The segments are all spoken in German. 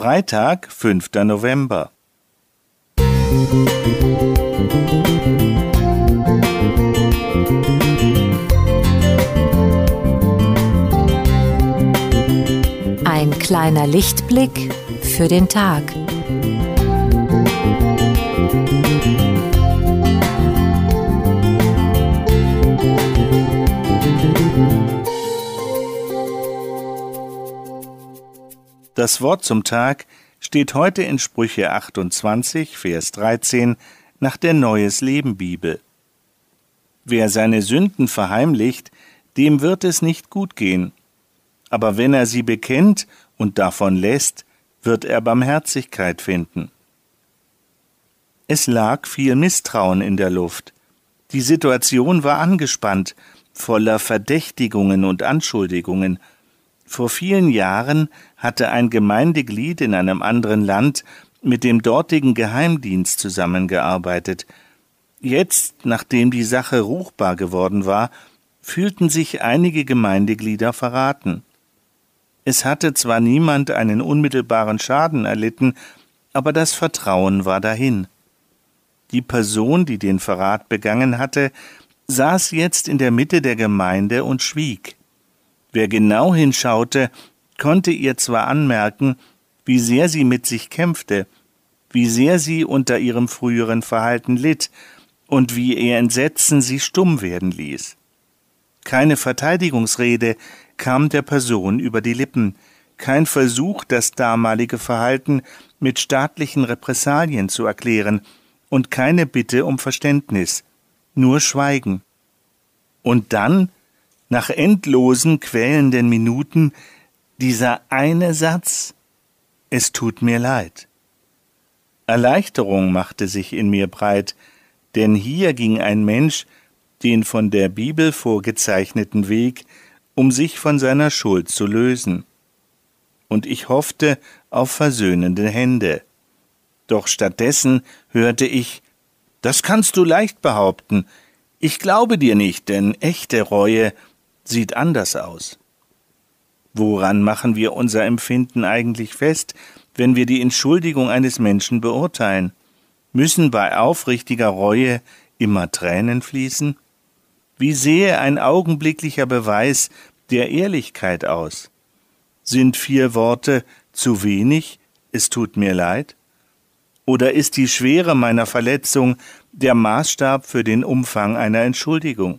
Freitag, 5. November. Ein kleiner Lichtblick für den Tag. Das Wort zum Tag steht heute in Sprüche 28, Vers 13 nach der Neues Leben Bibel. Wer seine Sünden verheimlicht, dem wird es nicht gut gehen. Aber wenn er sie bekennt und davon lässt, wird er Barmherzigkeit finden. Es lag viel Misstrauen in der Luft. Die Situation war angespannt, voller Verdächtigungen und Anschuldigungen, vor vielen Jahren hatte ein Gemeindeglied in einem anderen Land mit dem dortigen Geheimdienst zusammengearbeitet. Jetzt, nachdem die Sache ruchbar geworden war, fühlten sich einige Gemeindeglieder verraten. Es hatte zwar niemand einen unmittelbaren Schaden erlitten, aber das Vertrauen war dahin. Die Person, die den Verrat begangen hatte, saß jetzt in der Mitte der Gemeinde und schwieg. Wer genau hinschaute, konnte ihr zwar anmerken, wie sehr sie mit sich kämpfte, wie sehr sie unter ihrem früheren Verhalten litt und wie ihr Entsetzen sie stumm werden ließ. Keine Verteidigungsrede kam der Person über die Lippen, kein Versuch, das damalige Verhalten mit staatlichen Repressalien zu erklären und keine Bitte um Verständnis, nur Schweigen. Und dann nach endlosen, quälenden Minuten dieser eine Satz Es tut mir leid. Erleichterung machte sich in mir breit, denn hier ging ein Mensch den von der Bibel vorgezeichneten Weg, um sich von seiner Schuld zu lösen. Und ich hoffte auf versöhnende Hände. Doch stattdessen hörte ich Das kannst du leicht behaupten. Ich glaube dir nicht, denn echte Reue sieht anders aus. Woran machen wir unser Empfinden eigentlich fest, wenn wir die Entschuldigung eines Menschen beurteilen? Müssen bei aufrichtiger Reue immer Tränen fließen? Wie sehe ein augenblicklicher Beweis der Ehrlichkeit aus? Sind vier Worte zu wenig, es tut mir leid? Oder ist die Schwere meiner Verletzung der Maßstab für den Umfang einer Entschuldigung?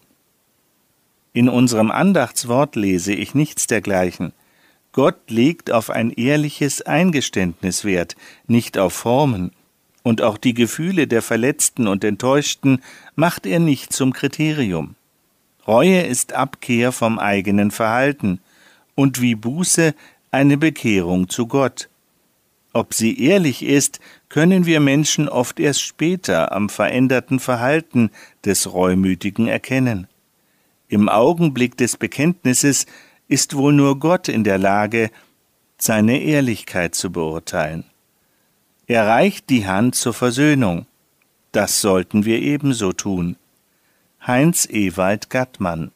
In unserem Andachtswort lese ich nichts dergleichen. Gott legt auf ein ehrliches Eingeständnis Wert, nicht auf Formen, und auch die Gefühle der Verletzten und Enttäuschten macht er nicht zum Kriterium. Reue ist Abkehr vom eigenen Verhalten und wie Buße eine Bekehrung zu Gott. Ob sie ehrlich ist, können wir Menschen oft erst später am veränderten Verhalten des Reumütigen erkennen. Im Augenblick des Bekenntnisses ist wohl nur Gott in der Lage, seine Ehrlichkeit zu beurteilen. Er reicht die Hand zur Versöhnung. Das sollten wir ebenso tun. Heinz Ewald Gattmann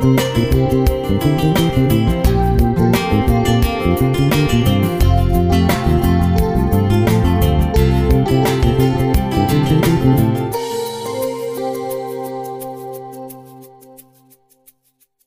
Musik